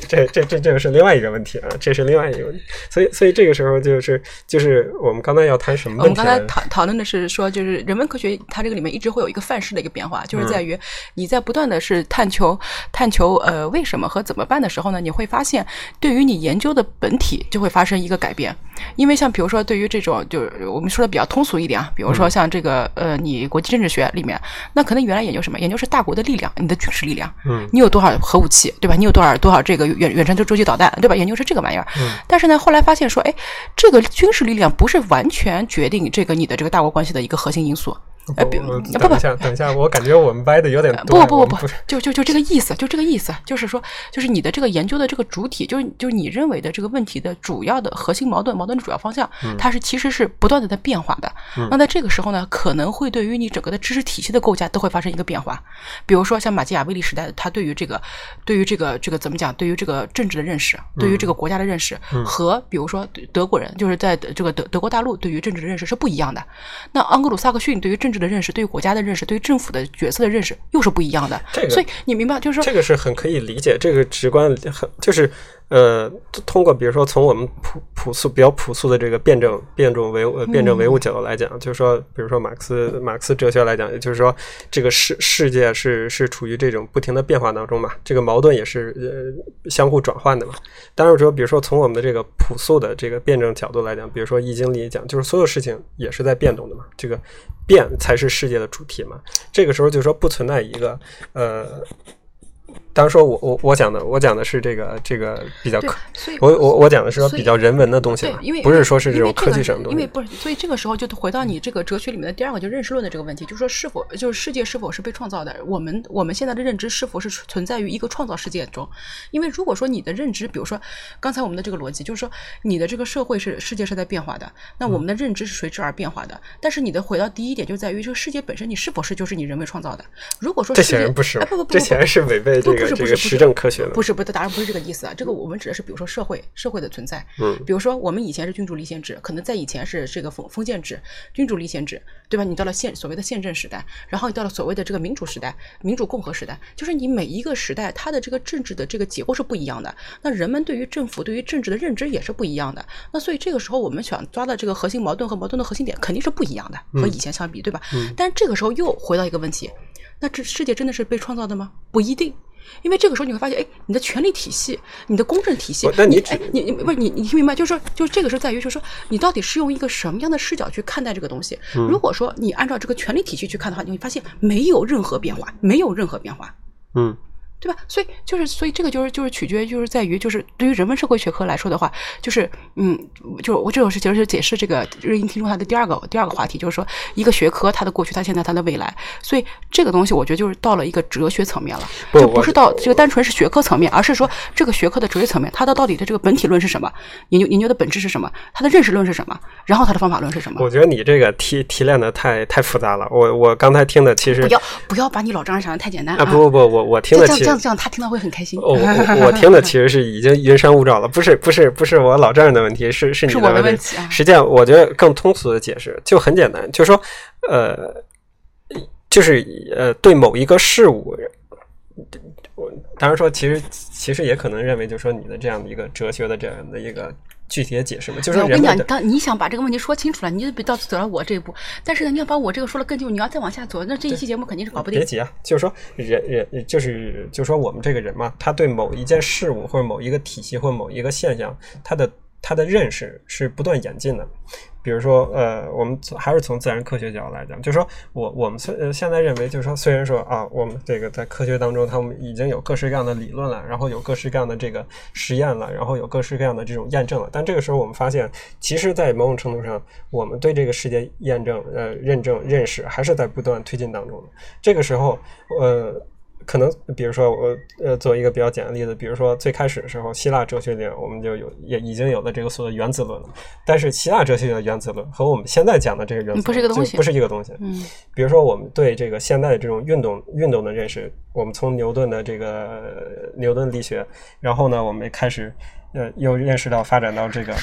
Speaker 2: 这这这这这个是另外一个问题啊，这是另外一个问题。所以所以这个时候就是就是我们刚才要谈什么问题？
Speaker 1: 我们刚才讨讨论的是说，就是人文科学它这个里面一直会有一个范式的一个变化，就是在于你在不断的是探求探求呃为什么和怎么办的时候呢，你会发现对于你研究的本体就会发生一个改变。因为像比如说对于这种就是我们说的比较通俗一点啊，比如说像这个呃你国际政治学里面，那可能原来研究什么？研究是大国的力量，你的军事力量，
Speaker 2: 嗯，
Speaker 1: 你有多少核武器，对吧？你有多少多少这个远远程洲际导弹，对吧？研究是这个玩意儿。
Speaker 2: 嗯，
Speaker 1: 但是呢，后来发现说，哎，这个军事力量不是完全决定这个你的这个大国关系的一个核心因素。呃，不不
Speaker 2: 等一下，等一下，我感觉我们歪的有点
Speaker 1: 不不不
Speaker 2: 不，
Speaker 1: 就就就这个意思，就这个意思，就是说，就是你的这个研究的这个主体，就是就是你认为的这个问题的主要的核心矛盾，矛盾的主要方向，它是其实是不断的在变化的。那在这个时候呢，可能会对于你整个的知识体系的构架都会发生一个变化。比如说像马基雅维利时代，他对于这个，对于这个这个怎么讲，对于这个政治的认识，对于这个国家的认识，和比如说德国人，就是在这个德德国大陆对于政治的认识是不一样的。那盎格鲁撒克逊对于政治的认识，对国家的认识，对政府的角色的认识又是不一样的。
Speaker 2: 这个，
Speaker 1: 所以你明白，就是说
Speaker 2: 这个是很可以理解，这个直观很就是呃，通过比如说从我们朴朴素比较朴素的这个辩证辩证唯物辩证唯物角度来讲，就是说，比如说马克思马克思哲学来讲，也就是说，这个世世界是是处于这种不停的变化当中嘛，这个矛盾也是呃相互转换的嘛。当然说，比如说从我们的这个朴素的这个辩证角度来讲，比如说《易经》里讲，就是所有事情也是在变动的嘛，这个变才是世界的主题嘛。这个时候就说不存在一个呃。当然说我我我讲的我讲的是这个这个比较科，我我我讲的是说比较人文的东西嘛，
Speaker 1: 因为
Speaker 2: 不是说是这种科技上的东
Speaker 1: 西。因为不是，所以这个时候就回到你这个哲学里面的第二个，就认识论的这个问题，就是说是否就是世界是否是被创造的？我们我们现在的认知是否是存在于一个创造世界中？因为如果说你的认知，比如说刚才我们的这个逻辑，就是说你的这个社会是世界是在变化的，那我们的认知是随之而变化的。但是你的回到第一点，就在于这个世界本身，你是否是就是你人为创造的？如果说
Speaker 2: 这显然不是，
Speaker 1: 不不不，
Speaker 2: 这显然是违背这个这个实证科学的。
Speaker 1: 不是不是，当然不是这个意思啊。这个我们指的是，比如说社会社会的存在，
Speaker 2: 嗯，
Speaker 1: 比如说我们以前是君主立宪制，可能在以前是这个封封建制，君主立宪制，对吧？你到了宪所谓的宪政时代，然后你到了所谓的这个民主时代，民主共和时代，就是你每一个时代它的这个政治的这个结构是不一样的，那人们对于政府对于政治的认知也是不一样的。那所以这个时候我们想抓的这个核心矛盾和矛盾的核心点肯定是不一样的，和以前相比，对吧？
Speaker 2: 嗯。
Speaker 1: 但是这个时候又回到一个问题，那这世界真的是被创造的吗？不一定。因为这个时候你会发现，哎，你的权力体系、你的公正体系，
Speaker 2: 你
Speaker 1: 哎，你你不是你你听明白？就是说，就是这个是在于，就是说，你到底是用一个什么样的视角去看待这个东西？如果说你按照这个权力体系去看的话，你会发现没有任何变化，没有任何变化。
Speaker 2: 嗯。
Speaker 1: 对吧？所以就是，所以这个就是就是取决于，就是在于，就是对于人文社会学科来说的话，就是嗯，就我这种是其实是解释这个热音听众他的第二个第二个话题，就是说一个学科它的过去、它现在、它的未来。所以这个东西我觉得就是到了一个哲学层面了，就不是到这个单纯是学科层面，而是说这个学科的哲学层面，它的到底的这个本体论是什么？研究研究的本质是什么？它的认识论是什么？然后它的方法论是什么？
Speaker 2: 我觉得你这个提提炼的太太复杂了。我我刚才听的其实
Speaker 1: 不要不要把你老丈人想的太简单啊！
Speaker 2: 不不不，我我听的其实
Speaker 1: 这样这样他听到会很开心。
Speaker 2: 我我我听的其实是已经云山雾罩了，不是不是不是我老丈人的问题，是是你
Speaker 1: 的
Speaker 2: 问
Speaker 1: 问题啊
Speaker 2: 实际上，我觉得更通俗的解释就很简单，就是说，呃，就是呃，对某一个事物，我当然说，其实其实也可能认为，就是说你的这样的一个哲学的这样的一个具体的解释嘛，就是说
Speaker 1: 我跟你讲，当你想把这个问题说清楚了，你就别到走到我这一步。但是呢，你要把我这个说了更清楚，你要再往下走，那这一期节目肯定是搞不定
Speaker 2: 别。急啊，就是说人人就是就是说我们这个人嘛，他对某一件事物或者某一个体系或某一个现象，他的他的认识是不断演进的。比如说，呃，我们从还是从自然科学角度来讲，就是说我我们虽现在认为，就是说虽然说啊，我们这个在科学当中，他们已经有各式各样的理论了，然后有各式各样的这个实验了，然后有各式各样的这种验证了，但这个时候我们发现，其实，在某种程度上，我们对这个世界验证、呃认证、认识还是在不断推进当中的。这个时候，呃。可能比如说我呃做一个比较简单的例子，比如说最开始的时候，希腊哲学里我们就有也已经有了这个所谓的原子论了，但是希腊哲学的原子论和我们现在讲的这个原子论
Speaker 1: 不是一个东西
Speaker 2: 不是一个东西。
Speaker 1: 嗯，
Speaker 2: 比如说我们对这个现代的这种运动运动的认识，我们从牛顿的这个呃牛顿力学，然后呢，我们开始呃又认识到发展到这个。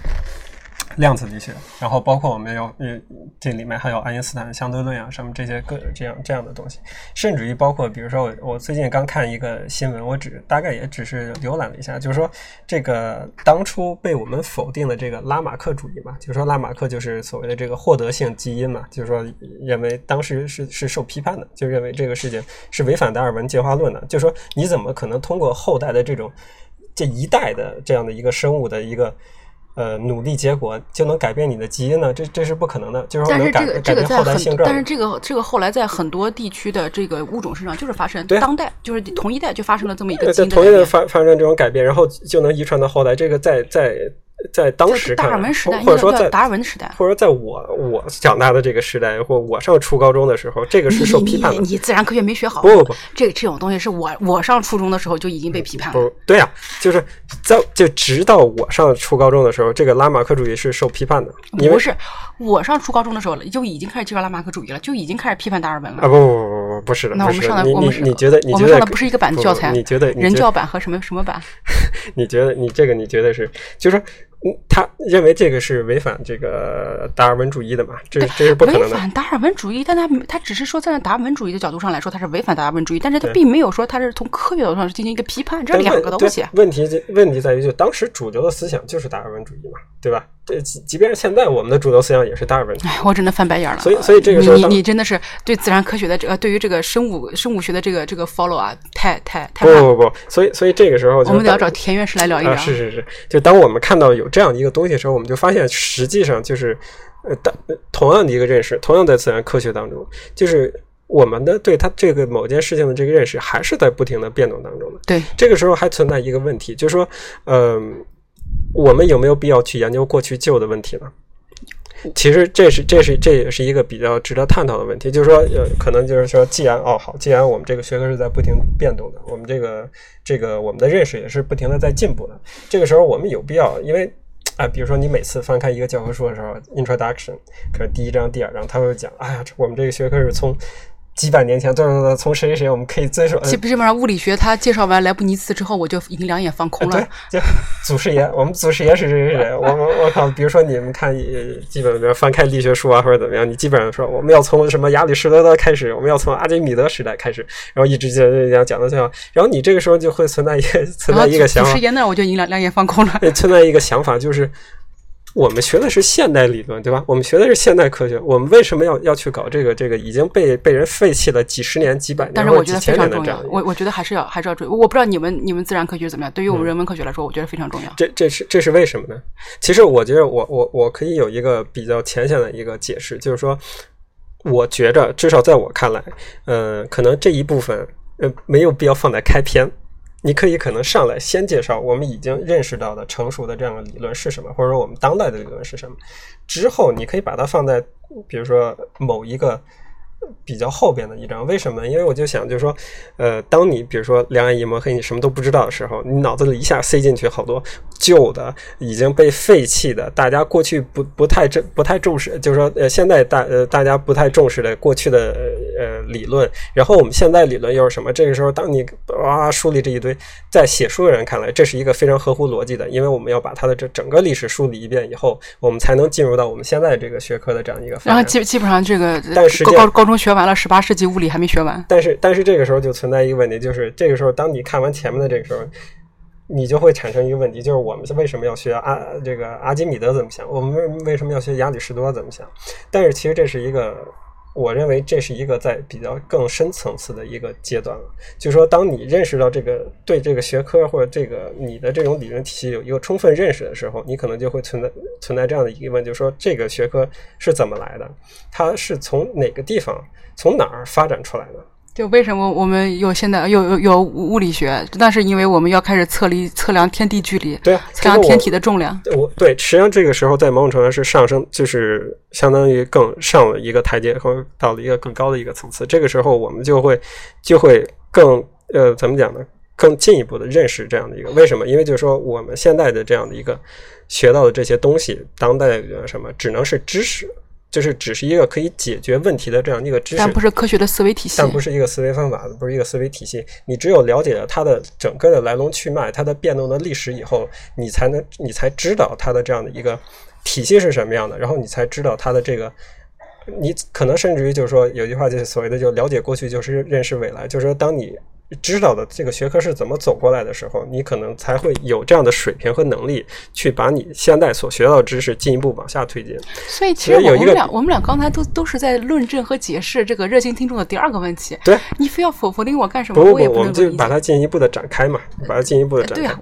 Speaker 2: 量子力学，然后包括我们有呃这里面还有爱因斯坦相对论啊，什么这些各这样这样的东西，甚至于包括比如说我我最近刚看一个新闻，我只大概也只是浏览了一下，就是说这个当初被我们否定的这个拉马克主义嘛，就是说拉马克就是所谓的这个获得性基因嘛，就是说认为当时是是受批判的，就认为这个事情是违反达尔文进化论的，就是说你怎么可能通过后代的这种这一代的这样的一个生物的一个。呃，努力结果就能改变你的基因呢？这这是不可能的，就是说能改
Speaker 1: 但是这个这
Speaker 2: 改变
Speaker 1: 个在很
Speaker 2: 后代性状。
Speaker 1: 但是这个这个后来在很多地区的这个物种身上就是发生，
Speaker 2: 对啊
Speaker 1: 当代就是同一代就发生了这么一个
Speaker 2: 同一的
Speaker 1: 因的改变。
Speaker 2: 发发生这种改变，然后就能遗传到后代。这个在在在当时达
Speaker 1: 尔文时代，
Speaker 2: 或或者说在
Speaker 1: 达尔文时代。
Speaker 2: 或者说在我我长大的这个时代，或我上初高中的时候，这个是受批判的。
Speaker 1: 你自然科学没学好，
Speaker 2: 不不不，
Speaker 1: 这这种东西是我我上初中的时候就已经被批判了。
Speaker 2: 不对呀、就是在就直到我上初高中的时候，这个拉马克主义是受批判的，
Speaker 1: 不是，我上初高中的时候就已经开始介绍拉马克主义了，就已经开始批判达尔文了。
Speaker 2: 啊不不不不不不是的，
Speaker 1: 那我们上的
Speaker 2: 你你
Speaker 1: 我们
Speaker 2: 你觉得你
Speaker 1: 我
Speaker 2: 觉得
Speaker 1: 们上的不是一个版
Speaker 2: 的
Speaker 1: 教材
Speaker 2: 你觉得
Speaker 1: 人教版和什么什么版？
Speaker 2: 你觉得你这个你觉得是，就是他认为这个是违反这个达尔文主义的嘛？这这是不可
Speaker 1: 违
Speaker 2: 能的。
Speaker 1: 违反达尔文主义，但他他只是说站在达尔文主义的角度上来说，他是违反达尔文主义，但是他并没有说他是从科学角度上进行一个批判，这两个东西。
Speaker 2: 问题就问题在于，就当时主流的思想就是达尔文主义嘛，对吧？这即即便是现在，我们的主流思想也是达尔文。
Speaker 1: 哎，我真的翻白眼了。
Speaker 2: 所以所以这个时候
Speaker 1: 你你真的是对自然科学的这个，对于这个生物生物学的这个这个 follow 啊，太太太慢。
Speaker 2: 不不不，所以所以这个时候
Speaker 1: 我们得要找田院士来聊一聊。
Speaker 2: 啊，是是是，就当我们看到有这样一个东西的时候，我们就发现实际上就是，呃，当同样的一个认识，同样在自然科学当中，就是我们的对它这个某件事情的这个认识，还是在不停的变动当中的。
Speaker 1: 对，
Speaker 2: 这个时候还存在一个问题，就是说，嗯、我们有没有必要去研究过去旧的问题呢？其实这是这是这也是一个比较值得探讨的问题，就是说，呃，可能就是说，既然哦好，既然我们这个学科是在不停变动的，我们这个这个我们的认识也是不停的在进步的，这个时候我们有必要，因为啊、比如说你每次翻开一个教科书的时候，introduction 可能第一章、第二章，他会讲，哎呀，我们这个学科是从几百年前，对对对，从谁谁谁，我们可以遵守，呃
Speaker 1: 基基本上物理学他介绍完莱布尼茨之后，我就已经两眼放空了。
Speaker 2: 对，就祖师爷，我们祖师爷是谁谁谁？我我我靠！比如说你们看，呃基本比如翻开力学书啊，或者怎么样，你基本上说我们要从什么亚里士多德开始，我们要从阿基米德时代开始，然后一直讲讲讲到最后，然后你这个时候就会存在一个存在一个想法
Speaker 1: 祖师，爷那儿我就已经两两眼放空了。
Speaker 2: 呃存在一个想法就是。我们学的是现代理论，对吧？我们学的是现代科学，我们为什么要要去搞这个这个已经被被人废弃了几十年、几百
Speaker 1: 但是我觉得非
Speaker 2: 千
Speaker 1: 常重要我我觉得还是要还是要注意。我不知道你们你们自然科学怎么样，对于我们人文科学来说，我觉得非常重要。
Speaker 2: 这这是这是为什么呢？其实我觉得我我我可以有一个比较浅显的一个解释，就是说，我觉着至少在我看来，呃，可能这一部分呃没有必要放在开篇。你可以可能上来先介绍我们已经认识到的成熟的这样的理论是什么，或者说我们当代的理论是什么。之后你可以把它放在比如说某一个比较后边的一张。为什么呢？因为我就想，就是说，呃，当你比如说两眼一抹黑，你什么都不知道的时候，你脑子里一下塞进去好多旧的、已经被废弃的，大家过去不不太重不太重视，就是说，呃，现在大呃大家不太重视的过去的呃理论，然后我们现在理论又是什么？这个时候，当你哇梳理这一堆，在写书的人看来，这是一个非常合乎逻辑的，因为我们要把它的这整个历史梳理一遍以后，我们才能进入到我们现在这个学科的这样一个。
Speaker 1: 然后基基本上这个
Speaker 2: 但实际
Speaker 1: 高高高中学完了，十八世纪物理还没学完。
Speaker 2: 但是，但是这个时候就存在一个问题，就是这个时候，当你看完前面的这个时候，你就会产生一个问题，就是我们为什么要学阿这个阿基米德怎么想？我们为为什么要学亚里士多怎么想？但是其实这是一个，我认为这是一个在比较更深层次的一个阶段了。就是说，当你认识到这个对这个学科或者这个你的这种理论体系有一个充分认识的时候，你可能就会存在存在这样的疑问，就是说这个学科是怎么来的？它是从哪个地方、从哪儿发展出来的？
Speaker 1: 就为什么我们有现在有有有物理学？那是因为我们要开始测离测量天地距离，
Speaker 2: 对啊，
Speaker 1: 测量天体的重量。
Speaker 2: 我对，实际上这个时候在某种程度上是上升，就是相当于更上了一个台阶，或到了一个更高的一个层次。这个时候我们就会就会更呃怎么讲呢？更进一步的认识这样的一个为什么？因为就是说我们现在的这样的一个学到的这些东西，当代的什么只能是知识。就是只是一个可以解决问题的这样一个知识，
Speaker 1: 但不是科学的思维体系，
Speaker 2: 但不是一个思维方法，不是一个思维体系。你只有了解了它的整个的来龙去脉，它的变动的历史以后，你才能，你才知道它的这样的一个体系是什么样的，然后你才知道它的这个，你可能甚至于就是说，有句话就是所谓的，就了解过去就是认识未来，就是说当你。知道的这个学科是怎么走过来的时候，你可能才会有这样的水平和能力，去把你现在所学到的知识进一步往下推进。
Speaker 1: 所以，其实我们俩，我们俩刚才都都是在论证和解释这个热心听众的第二个问题。
Speaker 2: 对，
Speaker 1: 你非要否否定我干什么？
Speaker 2: 不不
Speaker 1: 不，
Speaker 2: 我们就把它进一步的展开嘛，把它进一步的展开。
Speaker 1: 对啊，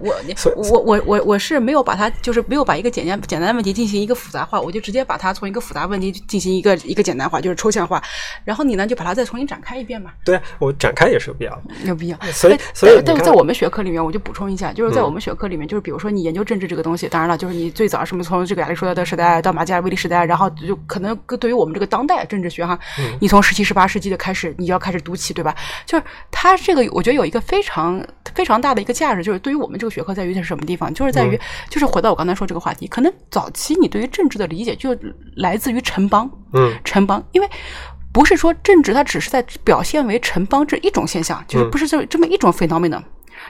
Speaker 1: 我我我我我是没有把它，就是没有把一个简单简单的问题进行一个复杂化，我就直接把它从一个复杂问题进行一个一个简单化，就是抽象化。然后你呢，就把它再重新展开一遍嘛。
Speaker 2: 对，啊我展开也是有必要的，
Speaker 1: 有必要。
Speaker 2: 所以。所以，
Speaker 1: 但是在我们学科里面，我就补充一下，就是在我们学科里面，就是比如说你研究政治这个东西，当然了，就是你最早什么从这个亚里士多德时代到马基雅维利时代，然后就可能对于我们这个当代政治学哈，你从十七、十八世纪的开始，你要开始读起，对吧？就是它这个，我觉得有一个非常非常大的一个价值，就是对于我们这个学科在于是什么地方？就是在于，就是回到我刚才说这个话题，可能早期你对于政治的理解就来自于城邦，
Speaker 2: 嗯，
Speaker 1: 城邦，因为。不是说政治它只是在表现为城邦这一种现象，就是不是这这么一种 phenomenon，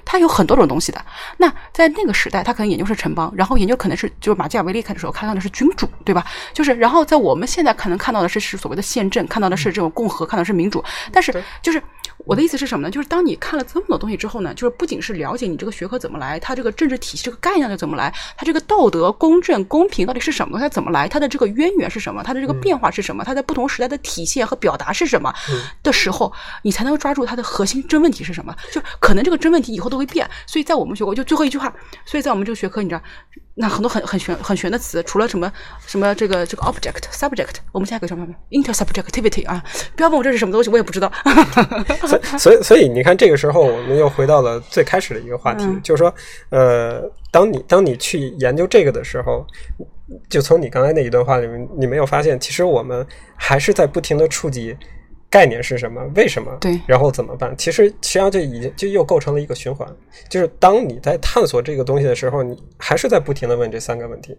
Speaker 1: 它有很多种东西的。那在那个时代，他可能研究是城邦，然后研究可能是就是马基雅维利看的时候看到的是君主，对吧？就是然后在我们现在可能看到的是是所谓的宪政，看到的是这种共和，看到是民主，但是就是。我的意思是什么呢？就是当你看了这么多东西之后呢，就是不仅是了解你这个学科怎么来，它这个政治体系这个概念是怎么来，它这个道德、公正、公平到底是什么，它怎么来，它的这个渊源是什么，它的这个变化是什么，它在不同时代的体现和表达是什么的时候，你才能抓住它的核心真问题是什么。就可能这个真问题以后都会变，所以在我们学过，就最后一句话，所以在我们这个学科，你知道。那很多很很玄很玄的词，除了什么什么这个这个 object subject，我们下一个什么 intersubjectivity 啊？不要问我这是什么东西，我也不知道。
Speaker 2: 所以所以所以你看，这个时候我们又回到了最开始的一个话题，就是说，呃，当你当你去研究这个的时候，就从你刚才那一段话里面，你没有发现，其实我们还是在不停的触及。概念是什么？为什么？
Speaker 1: 对，
Speaker 2: 然后怎么办？其实实际上就已经就又构成了一个循环，就是当你在探索这个东西的时候，你还是在不停的问这三个问题。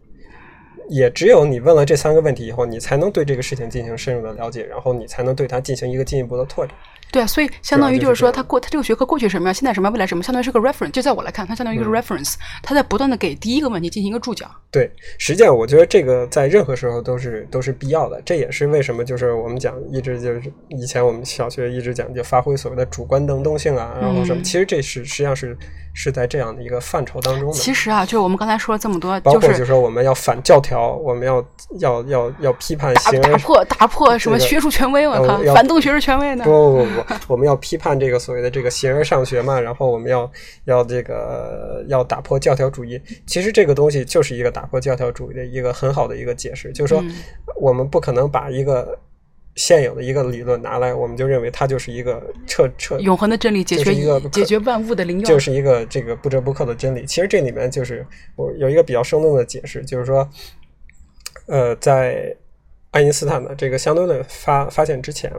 Speaker 2: 也只有你问了这三个问题以后，你才能对这个事情进行深入的了解，然后你才能对它进行一个进一步的拓展。
Speaker 1: 对啊，所以相当于就是说，他过他这个学科过去什么样，现在什么样，未来什么，相当于是个 reference。就在我来看，它相当于一个 reference，他在不断的给第一个问题进行一个注脚。
Speaker 2: 对，实际上我觉得这个在任何时候都是都是必要的。这也是为什么就是我们讲一直就是以前我们小学一直讲就发挥所谓的主观能动性啊，然后什么，其实这是实际上是。是在这样的一个范畴当中的。
Speaker 1: 其实啊，就是我们刚才说了这么多，
Speaker 2: 包括
Speaker 1: 就是
Speaker 2: 说我们要反教条，我们要要要要批判
Speaker 1: 打打破打破什么学术权威，我靠，反动学术权威呢？
Speaker 2: 不不不不，我们要批判这个所谓的这个形而上学嘛，然后我们要要这个要打破教条主义。其实这个东西就是一个打破教条主义的一个很好的一个解释，就是说我们不可能把一个。现有的一个理论拿来，我们就认为它就是一个彻彻
Speaker 1: 永恒的真理，解决
Speaker 2: 一个
Speaker 1: 解决万物的灵药，
Speaker 2: 就是一个这个不折不扣的真理。其实这里面就是我有一个比较生动的解释，就是说，呃，在爱因斯坦的这个相对论发发现之前，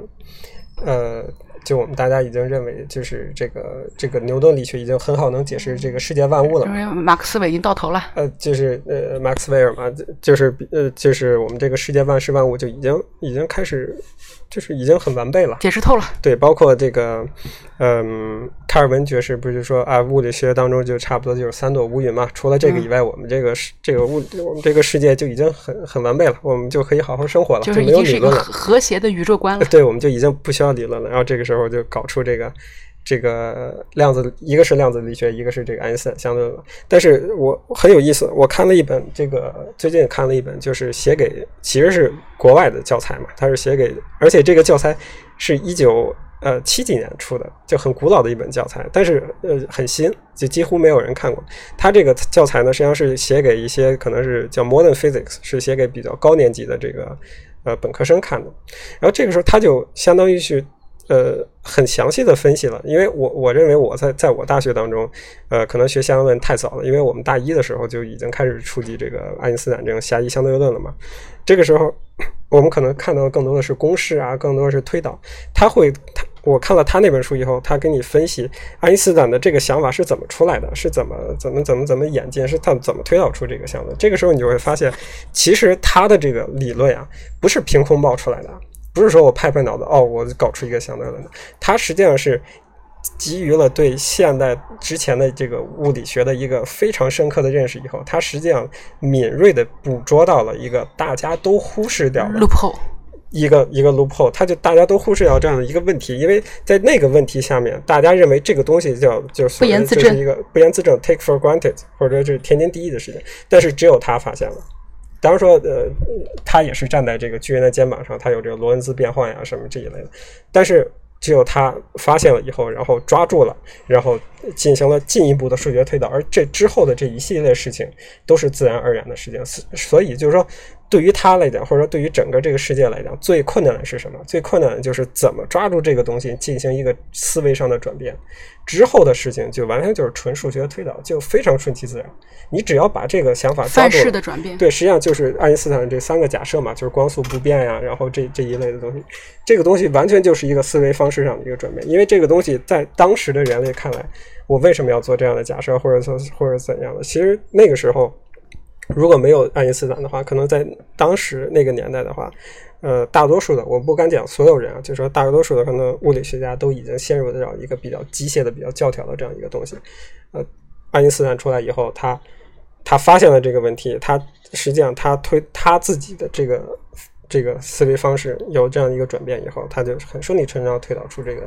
Speaker 2: 呃。就我们大家已经认为，就是这个这个牛顿力学已经很好能解释这个世界万物了。
Speaker 1: 因为马克思韦已经到头了。
Speaker 2: 呃，就是呃，马克思韦尔嘛，就是呃，就是我们这个世界万事万物就已经已经开始，就是已经很完备了，
Speaker 1: 解释透了。
Speaker 2: 对，包括这个，嗯，卡尔文爵士不是说啊，物理学当中就差不多就是三朵乌云嘛。除了这个以外，我们这个世这个物我们这个世界就已经很很完备了，我们就可以好好生活了，
Speaker 1: 就是
Speaker 2: 没有理论了。
Speaker 1: 和谐的宇宙观了。
Speaker 2: 对，我们就已经不需要理论了。然后这个时候。然后就搞出这个这个量子，一个是量子力学，一个是这个爱因斯坦相对论。但是我很有意思，我看了一本这个最近看了一本，就是写给其实是国外的教材嘛，它是写给，而且这个教材是一九呃七几年出的，就很古老的一本教材，但是呃很新，就几乎没有人看过。它这个教材呢，实际上是写给一些可能是叫 Modern Physics，是写给比较高年级的这个呃本科生看的。然后这个时候他就相当于是。呃，很详细的分析了，因为我我认为我在在我大学当中，呃，可能学相对论太早了，因为我们大一的时候就已经开始触及这个爱因斯坦这种狭义相对论了嘛。这个时候，我们可能看到更多的是公式啊，更多的是推导。他会，他我看了他那本书以后，他给你分析爱因斯坦的这个想法是怎么出来的，是怎么怎么怎么怎么演进，是他怎么推导出这个相对。这个时候你就会发现，其实他的这个理论啊，不是凭空冒出来的。不是说我拍拍脑子哦，我搞出一个相对论的，它实际上是基于了对现代之前的这个物理学的一个非常深刻的认识以后，它实际上敏锐的捕捉到了一个大家都忽视掉的
Speaker 1: loophole，
Speaker 2: 一个一个 loophole，它就大家都忽视掉这样的一个问题，因为在那个问题下面，大家认为这个东西叫就是
Speaker 1: 不言自
Speaker 2: 证，一个不言自证 take for granted，或者是天经地义的事情，但是只有他发现了。当然说，呃，他也是站在这个巨人的肩膀上，他有这个罗恩兹变换呀什么这一类的，但是只有他发现了以后，然后抓住了，然后进行了进一步的数学推导，而这之后的这一系列事情都是自然而然的事情，所以就是说。对于他来讲，或者说对于整个这个世界来讲，最困难的是什么？最困难的就是怎么抓住这个东西，进行一个思维上的转变。之后的事情就完全就是纯数学推导，就非常顺其自然。你只要把这个想法抓住，
Speaker 1: 的转变，
Speaker 2: 对，实际上就是爱因斯坦这三个假设嘛，就是光速不变呀，然后这这一类的东西，这个东西完全就是一个思维方式上的一个转变。因为这个东西在当时的人类看来，我为什么要做这样的假设，或者说或者怎样的？其实那个时候。如果没有爱因斯坦的话，可能在当时那个年代的话，呃，大多数的我不敢讲所有人啊，就说大多数的可能物理学家都已经陷入这样一个比较机械的、比较教条的这样一个东西。呃，爱因斯坦出来以后，他他发现了这个问题，他实际上他推他自己的这个这个思维方式有这样一个转变以后，他就很顺理成章推导出这个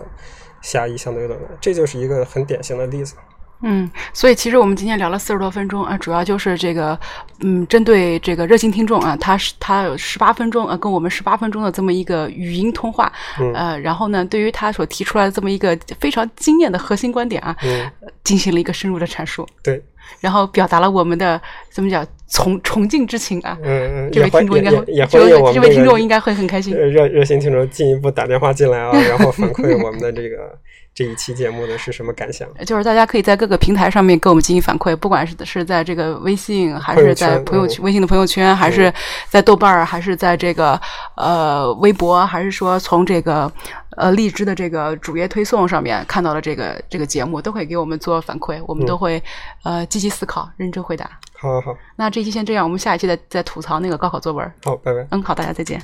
Speaker 2: 狭义相对论来，这就是一个很典型的例子。
Speaker 1: 嗯，所以其实我们今天聊了四十多分钟啊，主要就是这个，嗯，针对这个热心听众啊，他是他有十八分钟啊，跟我们十八分钟的这么一个语音通话，呃，然后呢，对于他所提出来的这么一个非常惊艳的核心观点啊，进行了一个深入的阐述，
Speaker 2: 对，
Speaker 1: 然后表达了我们的怎么讲崇崇敬之情啊，
Speaker 2: 嗯嗯，
Speaker 1: 这位听众应该
Speaker 2: 也
Speaker 1: 这位这位听众应
Speaker 2: 该
Speaker 1: 会很开心，
Speaker 2: 热热心听众进一步打电话进来啊，然后反馈我们的这个。这一期节目的是什么感想？
Speaker 1: 就是大家可以在各个平台上面给我们进行反馈，不管是是在这个微信，还是在朋友圈、微信的朋友圈，还是在豆瓣儿，还是在这个呃微博，还是说从这个呃荔枝的这个主页推送上面看到了这个这个节目，都会给我们做反馈，我们都会呃积极思考，认真回答。
Speaker 2: 好好好，
Speaker 1: 那这期先这样，我们下一期再再吐槽那个高考作文。
Speaker 2: 好，拜拜。
Speaker 1: 嗯，好，大家再见。